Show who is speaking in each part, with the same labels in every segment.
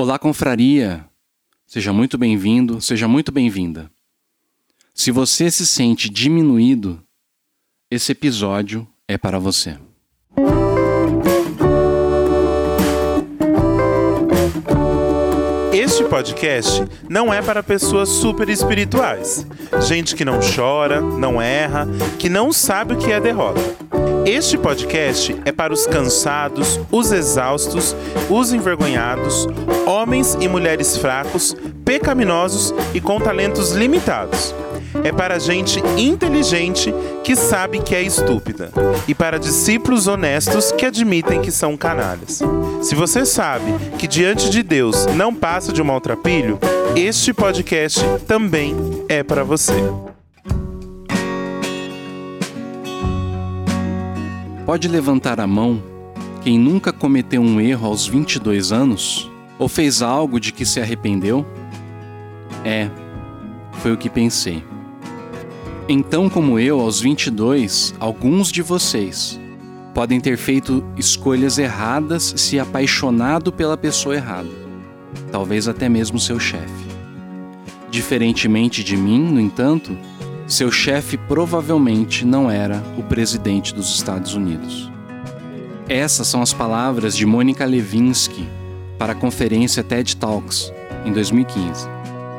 Speaker 1: Olá, confraria! Seja muito bem-vindo, seja muito bem-vinda. Se você se sente diminuído, esse episódio é para você.
Speaker 2: Este podcast não é para pessoas super espirituais. Gente que não chora, não erra, que não sabe o que é derrota. Este podcast é para os cansados, os exaustos, os envergonhados, homens e mulheres fracos, pecaminosos e com talentos limitados. É para gente inteligente que sabe que é estúpida e para discípulos honestos que admitem que são canalhas. Se você sabe que diante de Deus não passa de um maltrapilho, este podcast também é para você.
Speaker 1: Pode levantar a mão quem nunca cometeu um erro aos 22 anos? Ou fez algo de que se arrependeu? É, foi o que pensei. Então, como eu, aos 22, alguns de vocês podem ter feito escolhas erradas se apaixonado pela pessoa errada, talvez até mesmo seu chefe. Diferentemente de mim, no entanto, seu chefe provavelmente não era o presidente dos Estados Unidos. Essas são as palavras de Mônica Levinsky para a conferência TED Talks em 2015.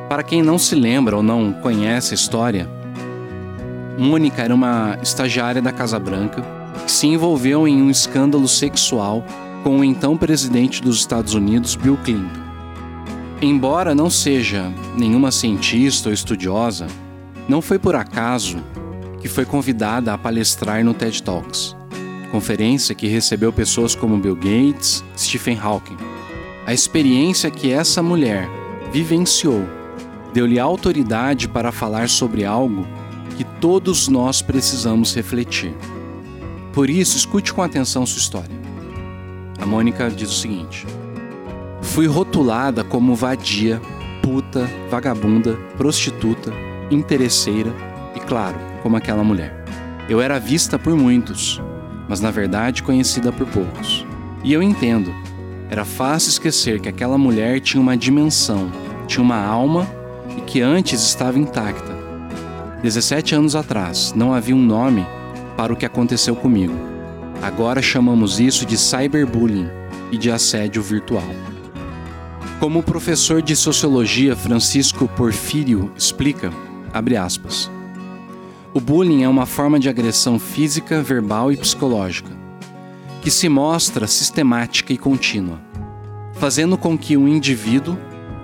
Speaker 1: Para quem não se lembra ou não conhece a história, Mônica era uma estagiária da Casa Branca que se envolveu em um escândalo sexual com o então presidente dos Estados Unidos, Bill Clinton. Embora não seja nenhuma cientista ou estudiosa, não foi por acaso que foi convidada a palestrar no TED Talks, conferência que recebeu pessoas como Bill Gates, Stephen Hawking. A experiência que essa mulher vivenciou deu-lhe autoridade para falar sobre algo que todos nós precisamos refletir. Por isso, escute com atenção sua história. A Mônica diz o seguinte: Fui rotulada como vadia, puta, vagabunda, prostituta, interesseira e, claro, como aquela mulher. Eu era vista por muitos, mas na verdade conhecida por poucos. E eu entendo, era fácil esquecer que aquela mulher tinha uma dimensão, tinha uma alma e que antes estava intacta. 17 anos atrás, não havia um nome para o que aconteceu comigo. Agora chamamos isso de cyberbullying e de assédio virtual. Como o professor de sociologia Francisco Porfírio explica, Abre aspas. O bullying é uma forma de agressão física, verbal e psicológica, que se mostra sistemática e contínua, fazendo com que um indivíduo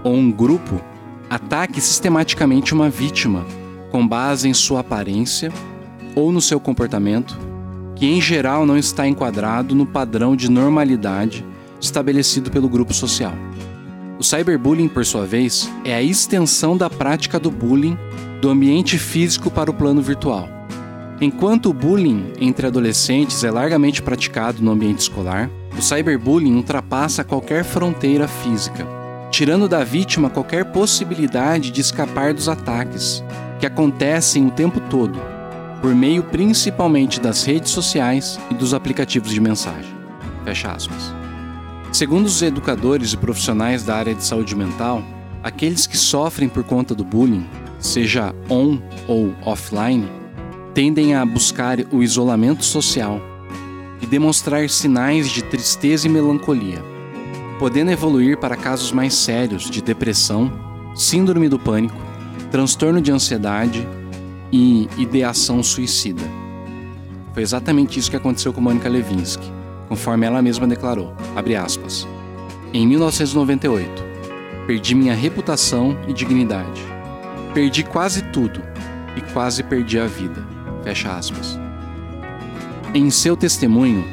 Speaker 1: ou um grupo ataque sistematicamente uma vítima com base em sua aparência ou no seu comportamento, que em geral não está enquadrado no padrão de normalidade estabelecido pelo grupo social. O cyberbullying, por sua vez, é a extensão da prática do bullying do ambiente físico para o plano virtual. Enquanto o bullying entre adolescentes é largamente praticado no ambiente escolar, o cyberbullying ultrapassa qualquer fronteira física, tirando da vítima qualquer possibilidade de escapar dos ataques, que acontecem o tempo todo, por meio principalmente das redes sociais e dos aplicativos de mensagem. Fecha aspas. Segundo os educadores e profissionais da área de saúde mental, aqueles que sofrem por conta do bullying seja on ou offline, tendem a buscar o isolamento social e demonstrar sinais de tristeza e melancolia, podendo evoluir para casos mais sérios de depressão, síndrome do pânico, transtorno de ansiedade e ideação suicida. Foi exatamente isso que aconteceu com Mônica Levinsky, conforme ela mesma declarou. Aspas, em 1998, perdi minha reputação e dignidade Perdi quase tudo e quase perdi a vida. Fecha aspas. Em seu testemunho,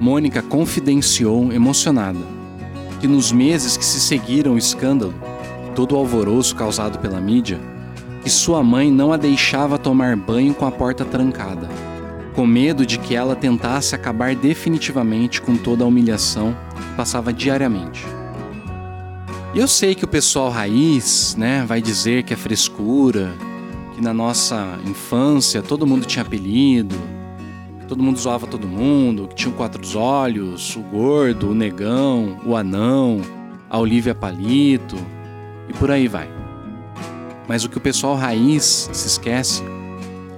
Speaker 1: Mônica confidenciou, emocionada, que nos meses que se seguiram o escândalo, todo o alvoroço causado pela mídia, que sua mãe não a deixava tomar banho com a porta trancada, com medo de que ela tentasse acabar definitivamente com toda a humilhação que passava diariamente. Eu sei que o pessoal raiz, né, vai dizer que é frescura, que na nossa infância todo mundo tinha apelido, todo mundo zoava todo mundo, que tinha quatro olhos, o gordo, o negão, o anão, a Olivia Palito e por aí vai. Mas o que o pessoal raiz se esquece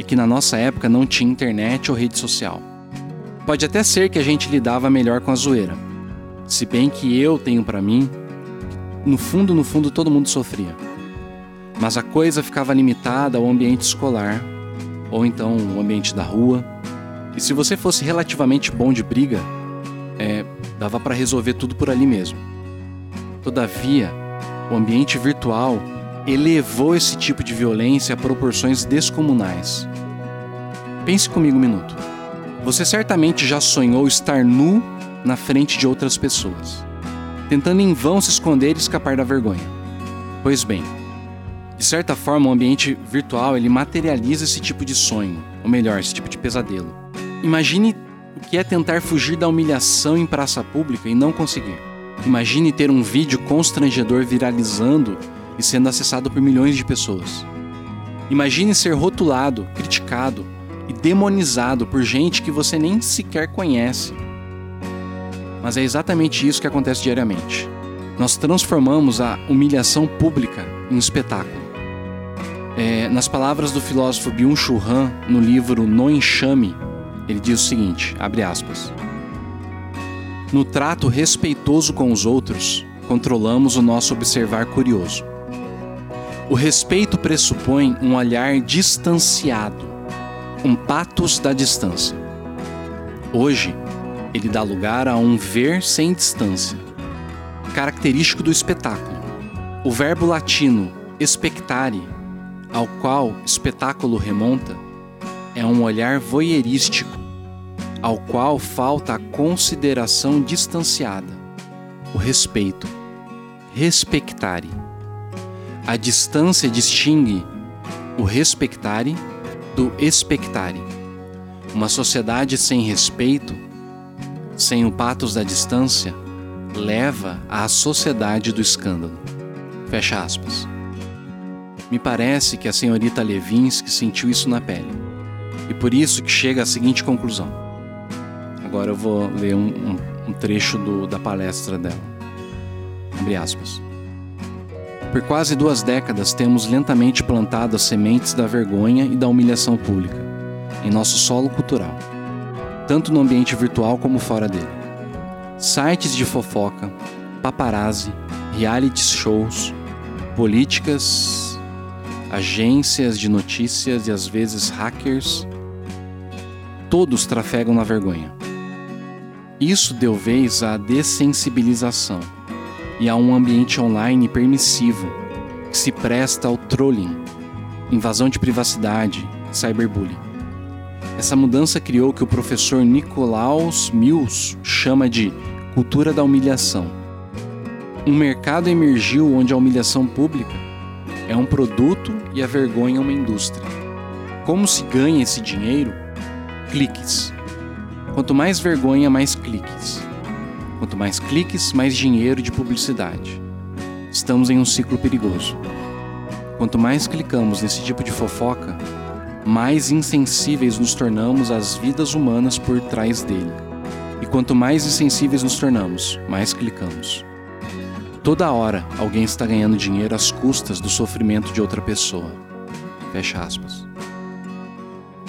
Speaker 1: que na nossa época não tinha internet ou rede social. Pode até ser que a gente lidava melhor com a zoeira. Se bem que eu tenho para mim, no fundo, no fundo todo mundo sofria. Mas a coisa ficava limitada ao ambiente escolar, ou então o ambiente da rua. E se você fosse relativamente bom de briga, é, dava para resolver tudo por ali mesmo. Todavia, o ambiente virtual elevou esse tipo de violência a proporções descomunais. Pense comigo um minuto. Você certamente já sonhou estar nu na frente de outras pessoas, tentando em vão se esconder e escapar da vergonha. Pois bem, de certa forma, o ambiente virtual ele materializa esse tipo de sonho, ou melhor, esse tipo de pesadelo. Imagine o que é tentar fugir da humilhação em praça pública e não conseguir. Imagine ter um vídeo constrangedor viralizando e sendo acessado por milhões de pessoas. Imagine ser rotulado, criticado e demonizado por gente que você nem sequer conhece. Mas é exatamente isso que acontece diariamente. Nós transformamos a humilhação pública em espetáculo. É, nas palavras do filósofo Byung-Chul Han, no livro No Enxame, ele diz o seguinte, abre aspas, No trato respeitoso com os outros, controlamos o nosso observar curioso. O respeito pressupõe um olhar distanciado, um patos da distância. Hoje, ele dá lugar a um ver sem distância, característico do espetáculo. O verbo latino expectare, ao qual espetáculo remonta, é um olhar voyeurístico, ao qual falta a consideração distanciada, o respeito. Respectare. A distância distingue o respectare do expectare. Uma sociedade sem respeito, sem o patos da distância, leva à sociedade do escândalo. Fecha aspas. Me parece que a senhorita Levinsky sentiu isso na pele. E por isso que chega à seguinte conclusão. Agora eu vou ler um, um, um trecho do, da palestra dela. Abre aspas. Por quase duas décadas temos lentamente plantado as sementes da vergonha e da humilhação pública em nosso solo cultural, tanto no ambiente virtual como fora dele. Sites de fofoca, paparazzi, reality shows, políticas, agências de notícias e às vezes hackers, todos trafegam na vergonha. Isso deu vez à dessensibilização e a um ambiente online permissivo que se presta ao trolling, invasão de privacidade, cyberbullying. Essa mudança criou o que o professor Nicolaus Mills chama de cultura da humilhação. Um mercado emergiu onde a humilhação pública é um produto e a vergonha uma indústria. Como se ganha esse dinheiro? Cliques. Quanto mais vergonha, mais cliques. Quanto mais cliques, mais dinheiro de publicidade. Estamos em um ciclo perigoso. Quanto mais clicamos nesse tipo de fofoca, mais insensíveis nos tornamos às vidas humanas por trás dele. E quanto mais insensíveis nos tornamos, mais clicamos. Toda hora alguém está ganhando dinheiro às custas do sofrimento de outra pessoa. Fecha aspas.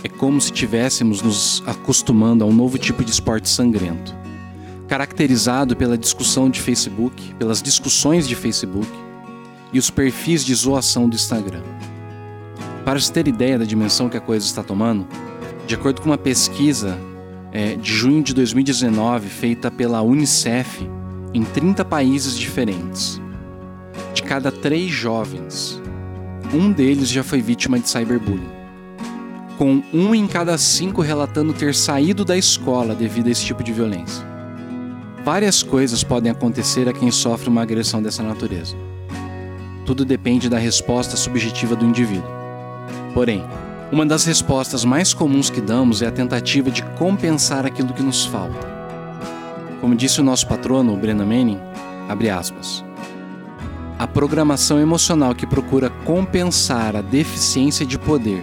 Speaker 1: É como se tivéssemos nos acostumando a um novo tipo de esporte sangrento caracterizado pela discussão de Facebook, pelas discussões de Facebook e os perfis de zoação do Instagram. Para se ter ideia da dimensão que a coisa está tomando, de acordo com uma pesquisa é, de junho de 2019 feita pela Unicef em 30 países diferentes, de cada três jovens, um deles já foi vítima de cyberbullying, com um em cada cinco relatando ter saído da escola devido a esse tipo de violência. Várias coisas podem acontecer a quem sofre uma agressão dessa natureza. Tudo depende da resposta subjetiva do indivíduo. Porém, uma das respostas mais comuns que damos é a tentativa de compensar aquilo que nos falta. Como disse o nosso patrono, o Brennan Manning, abre aspas. A programação emocional que procura compensar a deficiência de poder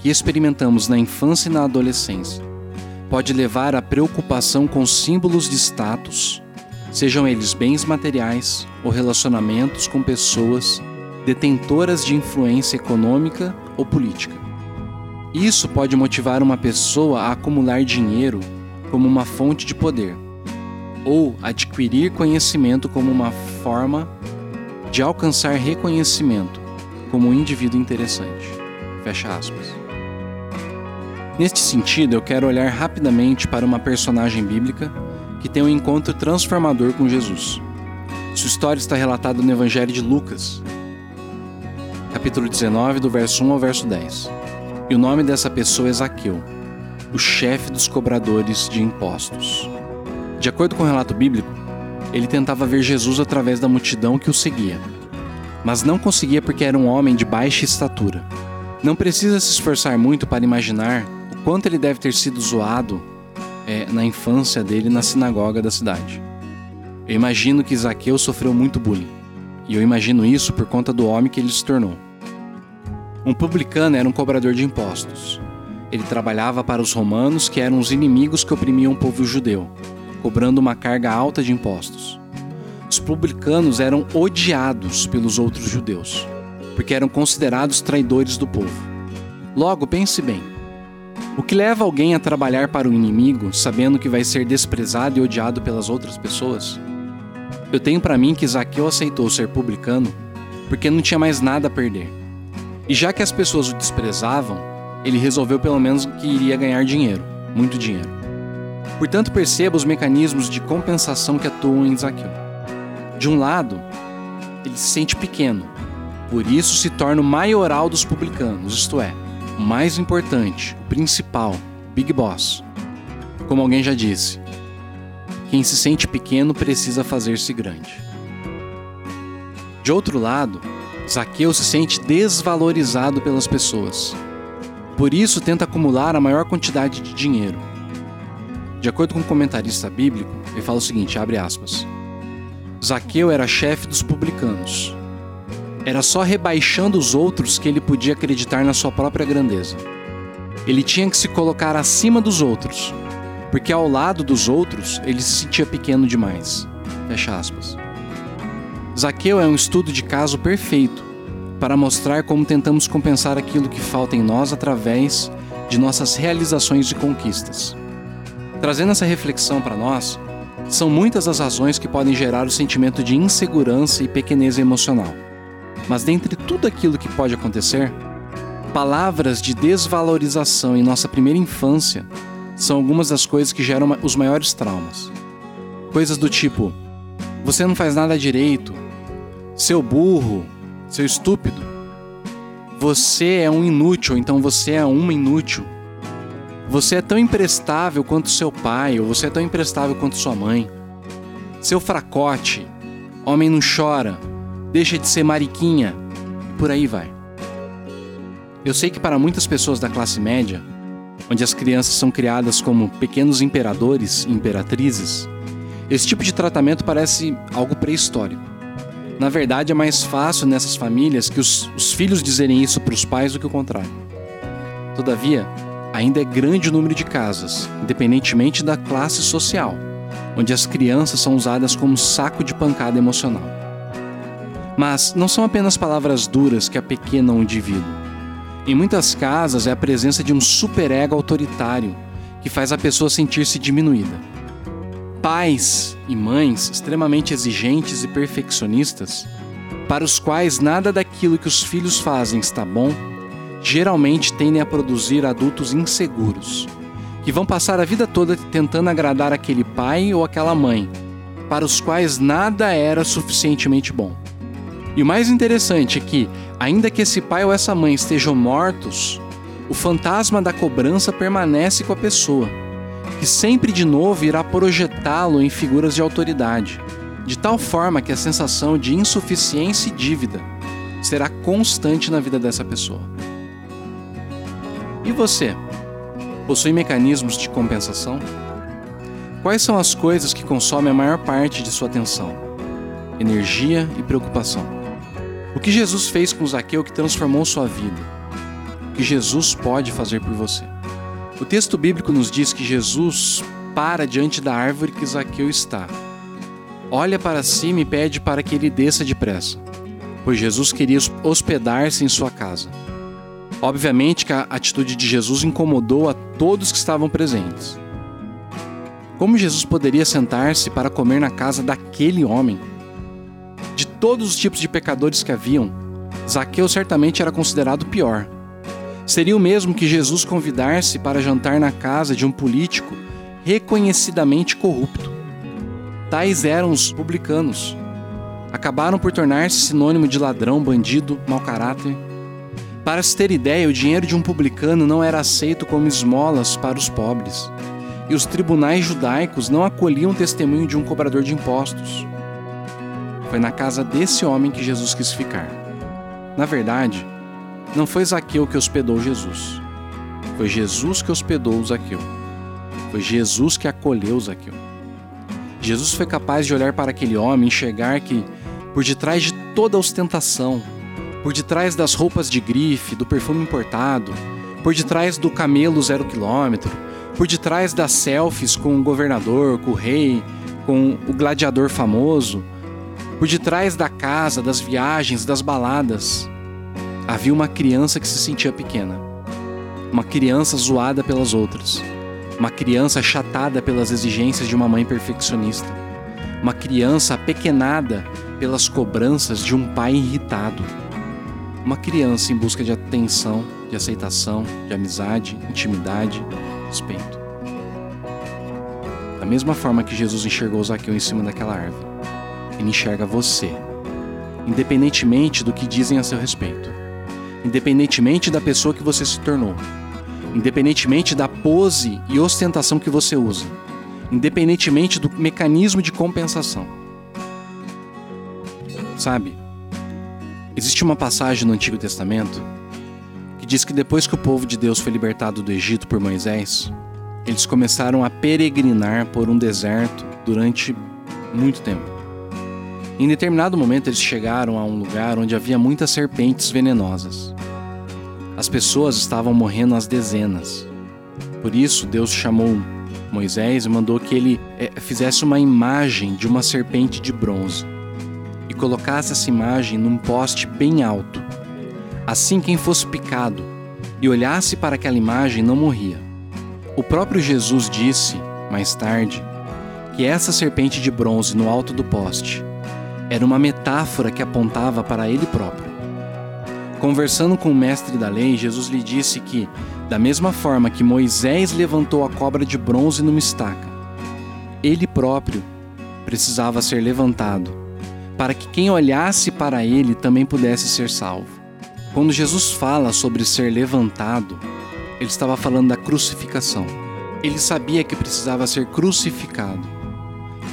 Speaker 1: que experimentamos na infância e na adolescência pode levar à preocupação com símbolos de status, sejam eles bens materiais ou relacionamentos com pessoas detentoras de influência econômica ou política. Isso pode motivar uma pessoa a acumular dinheiro como uma fonte de poder, ou adquirir conhecimento como uma forma de alcançar reconhecimento como um indivíduo interessante. Fecha aspas. Neste sentido, eu quero olhar rapidamente para uma personagem bíblica que tem um encontro transformador com Jesus. Sua história está relatada no Evangelho de Lucas, capítulo 19, do verso 1 ao verso 10. E o nome dessa pessoa é Zaqueu, o chefe dos cobradores de impostos. De acordo com o relato bíblico, ele tentava ver Jesus através da multidão que o seguia, mas não conseguia porque era um homem de baixa estatura. Não precisa se esforçar muito para imaginar quanto ele deve ter sido zoado é, na infância dele na sinagoga da cidade. Eu imagino que Zaqueu sofreu muito bullying, e eu imagino isso por conta do homem que ele se tornou. Um publicano era um cobrador de impostos. Ele trabalhava para os romanos, que eram os inimigos que oprimiam o povo judeu, cobrando uma carga alta de impostos. Os publicanos eram odiados pelos outros judeus, porque eram considerados traidores do povo. Logo, pense bem: o que leva alguém a trabalhar para o inimigo sabendo que vai ser desprezado e odiado pelas outras pessoas? Eu tenho para mim que Zaqueu aceitou ser publicano porque não tinha mais nada a perder. E já que as pessoas o desprezavam, ele resolveu pelo menos que iria ganhar dinheiro, muito dinheiro. Portanto, perceba os mecanismos de compensação que atuam em Zaqueu. De um lado, ele se sente pequeno, por isso se torna o maioral dos publicanos, isto é, o mais importante, o principal, Big Boss. Como alguém já disse, quem se sente pequeno precisa fazer-se grande. De outro lado, Zaqueu se sente desvalorizado pelas pessoas. Por isso tenta acumular a maior quantidade de dinheiro. De acordo com um comentarista bíblico, ele fala o seguinte, abre aspas: Zaqueu era chefe dos publicanos. Era só rebaixando os outros que ele podia acreditar na sua própria grandeza. Ele tinha que se colocar acima dos outros, porque ao lado dos outros ele se sentia pequeno demais. Fecha aspas. Zaqueu é um estudo de caso perfeito para mostrar como tentamos compensar aquilo que falta em nós através de nossas realizações e conquistas. Trazendo essa reflexão para nós, são muitas as razões que podem gerar o sentimento de insegurança e pequenez emocional. Mas dentre tudo aquilo que pode acontecer, palavras de desvalorização em nossa primeira infância são algumas das coisas que geram os maiores traumas. Coisas do tipo: você não faz nada direito, seu burro, seu estúpido, você é um inútil, então você é uma inútil. Você é tão imprestável quanto seu pai, ou você é tão imprestável quanto sua mãe. Seu fracote, homem não chora, deixa de ser mariquinha, e por aí vai. Eu sei que para muitas pessoas da classe média, onde as crianças são criadas como pequenos imperadores e imperatrizes, esse tipo de tratamento parece algo pré-histórico. Na verdade, é mais fácil nessas famílias que os, os filhos dizerem isso para os pais do que o contrário. Todavia, ainda é grande o número de casas, independentemente da classe social, onde as crianças são usadas como saco de pancada emocional. Mas não são apenas palavras duras que apequenam o indivíduo. Em muitas casas é a presença de um superego autoritário que faz a pessoa sentir-se diminuída. Pais e mães extremamente exigentes e perfeccionistas, para os quais nada daquilo que os filhos fazem está bom, geralmente tendem a produzir adultos inseguros, que vão passar a vida toda tentando agradar aquele pai ou aquela mãe, para os quais nada era suficientemente bom. E o mais interessante é que, ainda que esse pai ou essa mãe estejam mortos, o fantasma da cobrança permanece com a pessoa, que sempre de novo irá projetá-lo em figuras de autoridade, de tal forma que a sensação de insuficiência e dívida será constante na vida dessa pessoa. E você? Possui mecanismos de compensação? Quais são as coisas que consomem a maior parte de sua atenção, energia e preocupação? O que Jesus fez com Zaqueu que transformou sua vida? O que Jesus pode fazer por você? O texto bíblico nos diz que Jesus para diante da árvore que Zaqueu está. olha para cima e pede para que ele desça depressa, pois Jesus queria hospedar-se em sua casa. Obviamente que a atitude de Jesus incomodou a todos que estavam presentes. Como Jesus poderia sentar-se para comer na casa daquele homem? Todos os tipos de pecadores que haviam, Zaqueu certamente era considerado pior. Seria o mesmo que Jesus convidar-se para jantar na casa de um político reconhecidamente corrupto. Tais eram os publicanos. Acabaram por tornar-se sinônimo de ladrão, bandido, mau caráter. Para se ter ideia, o dinheiro de um publicano não era aceito como esmolas para os pobres e os tribunais judaicos não acolhiam o testemunho de um cobrador de impostos. Foi na casa desse homem que Jesus quis ficar. Na verdade, não foi Zaqueu que hospedou Jesus. Foi Jesus que hospedou Zaqueu. Foi Jesus que acolheu Zaqueu. Jesus foi capaz de olhar para aquele homem e enxergar que, por detrás de toda a ostentação, por detrás das roupas de grife, do perfume importado, por detrás do camelo zero quilômetro, por detrás das selfies com o governador, com o rei, com o gladiador famoso, por detrás da casa, das viagens, das baladas, havia uma criança que se sentia pequena. Uma criança zoada pelas outras. Uma criança chatada pelas exigências de uma mãe perfeccionista. Uma criança apequenada pelas cobranças de um pai irritado. Uma criança em busca de atenção, de aceitação, de amizade, intimidade, respeito. Da mesma forma que Jesus enxergou Zaqueu em cima daquela árvore, ele enxerga você, independentemente do que dizem a seu respeito, independentemente da pessoa que você se tornou, independentemente da pose e ostentação que você usa, independentemente do mecanismo de compensação. Sabe, existe uma passagem no Antigo Testamento diz que depois que o povo de Deus foi libertado do Egito por Moisés, eles começaram a peregrinar por um deserto durante muito tempo. Em determinado momento, eles chegaram a um lugar onde havia muitas serpentes venenosas. As pessoas estavam morrendo às dezenas. Por isso, Deus chamou Moisés e mandou que ele é, fizesse uma imagem de uma serpente de bronze e colocasse essa imagem num poste bem alto Assim, quem fosse picado e olhasse para aquela imagem não morria. O próprio Jesus disse, mais tarde, que essa serpente de bronze no alto do poste era uma metáfora que apontava para ele próprio. Conversando com o mestre da lei, Jesus lhe disse que, da mesma forma que Moisés levantou a cobra de bronze numa estaca, ele próprio precisava ser levantado, para que quem olhasse para ele também pudesse ser salvo. Quando Jesus fala sobre ser levantado, ele estava falando da crucificação. Ele sabia que precisava ser crucificado.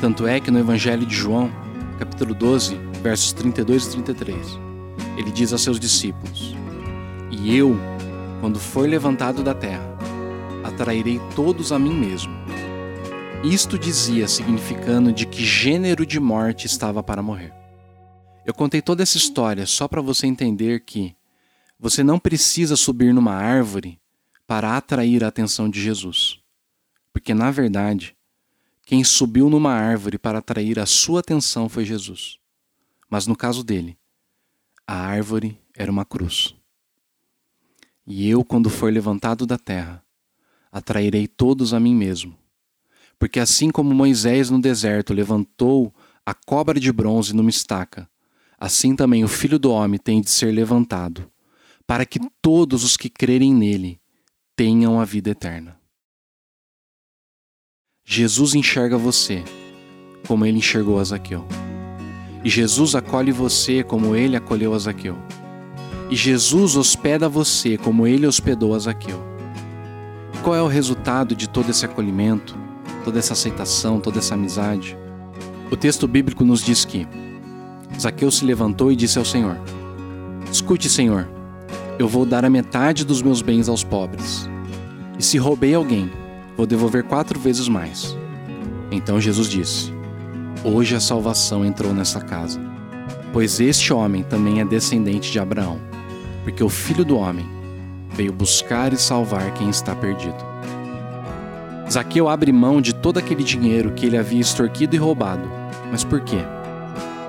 Speaker 1: Tanto é que no Evangelho de João, capítulo 12, versos 32 e 33, ele diz a seus discípulos: E eu, quando for levantado da terra, atrairei todos a mim mesmo. Isto dizia, significando de que gênero de morte estava para morrer. Eu contei toda essa história só para você entender que você não precisa subir numa árvore para atrair a atenção de Jesus. Porque, na verdade, quem subiu numa árvore para atrair a sua atenção foi Jesus. Mas no caso dele, a árvore era uma cruz. E eu, quando for levantado da terra, atrairei todos a mim mesmo. Porque assim como Moisés no deserto levantou a cobra de bronze numa estaca, assim também o filho do homem tem de ser levantado para que todos os que crerem nele tenham a vida eterna. Jesus enxerga você como ele enxergou a. E Jesus acolhe você como ele acolheu a. E Jesus hospeda você como ele hospedou a. E qual é o resultado de todo esse acolhimento, toda essa aceitação, toda essa amizade? O texto bíblico nos diz que Zaqueu se levantou e disse ao Senhor: Escute, Senhor, eu vou dar a metade dos meus bens aos pobres. E se roubei alguém, vou devolver quatro vezes mais. Então Jesus disse: Hoje a salvação entrou nessa casa, pois este homem também é descendente de Abraão, porque o filho do homem veio buscar e salvar quem está perdido. Zaqueu abre mão de todo aquele dinheiro que ele havia extorquido e roubado Mas por quê?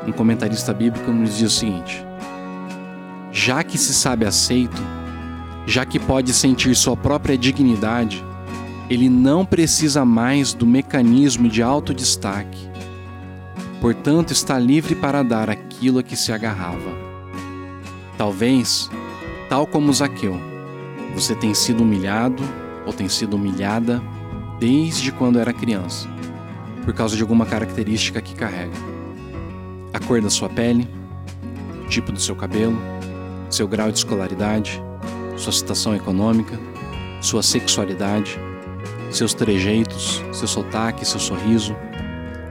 Speaker 1: Um comentarista bíblico nos diz o seguinte: já que se sabe aceito, já que pode sentir sua própria dignidade, ele não precisa mais do mecanismo de autodestaque. Portanto, está livre para dar aquilo a que se agarrava. Talvez, tal como Zaqueu, você tem sido humilhado ou tem sido humilhada desde quando era criança, por causa de alguma característica que carrega. A cor da sua pele, o tipo do seu cabelo, seu grau de escolaridade, sua situação econômica, sua sexualidade, seus trejeitos, seu sotaque, seu sorriso,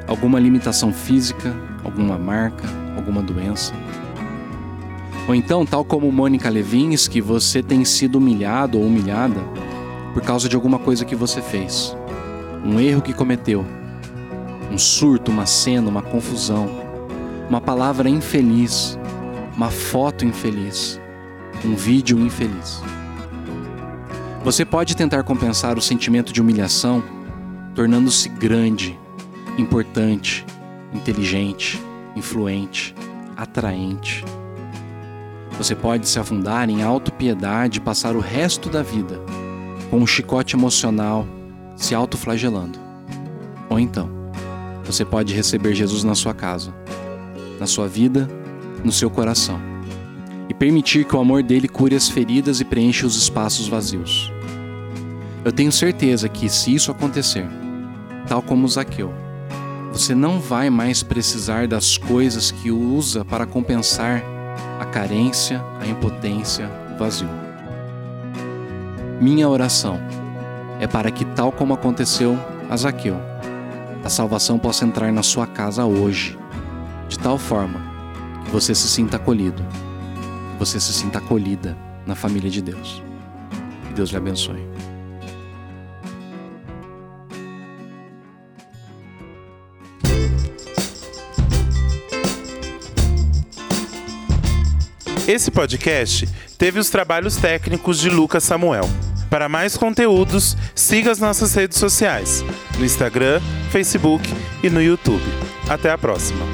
Speaker 1: alguma limitação física, alguma marca, alguma doença. Ou então, tal como Mônica Levinsky, você tem sido humilhado ou humilhada por causa de alguma coisa que você fez, um erro que cometeu, um surto, uma cena, uma confusão, uma palavra infeliz, uma foto infeliz, um vídeo infeliz. Você pode tentar compensar o sentimento de humilhação tornando-se grande, importante, inteligente, influente, atraente. Você pode se afundar em autopiedade e passar o resto da vida com um chicote emocional se autoflagelando. Ou então, você pode receber Jesus na sua casa, na sua vida, no seu coração e permitir que o amor dele cure as feridas e preencha os espaços vazios. Eu tenho certeza que, se isso acontecer, tal como Zaqueu, você não vai mais precisar das coisas que usa para compensar a carência, a impotência, o vazio. Minha oração é para que, tal como aconteceu a Zaqueu, a salvação possa entrar na sua casa hoje, de tal forma que você se sinta acolhido que você se sinta acolhida na família de Deus. Que Deus lhe abençoe.
Speaker 2: Esse podcast teve os trabalhos técnicos de Lucas Samuel. Para mais conteúdos, siga as nossas redes sociais, no Instagram, Facebook e no YouTube. Até a próxima!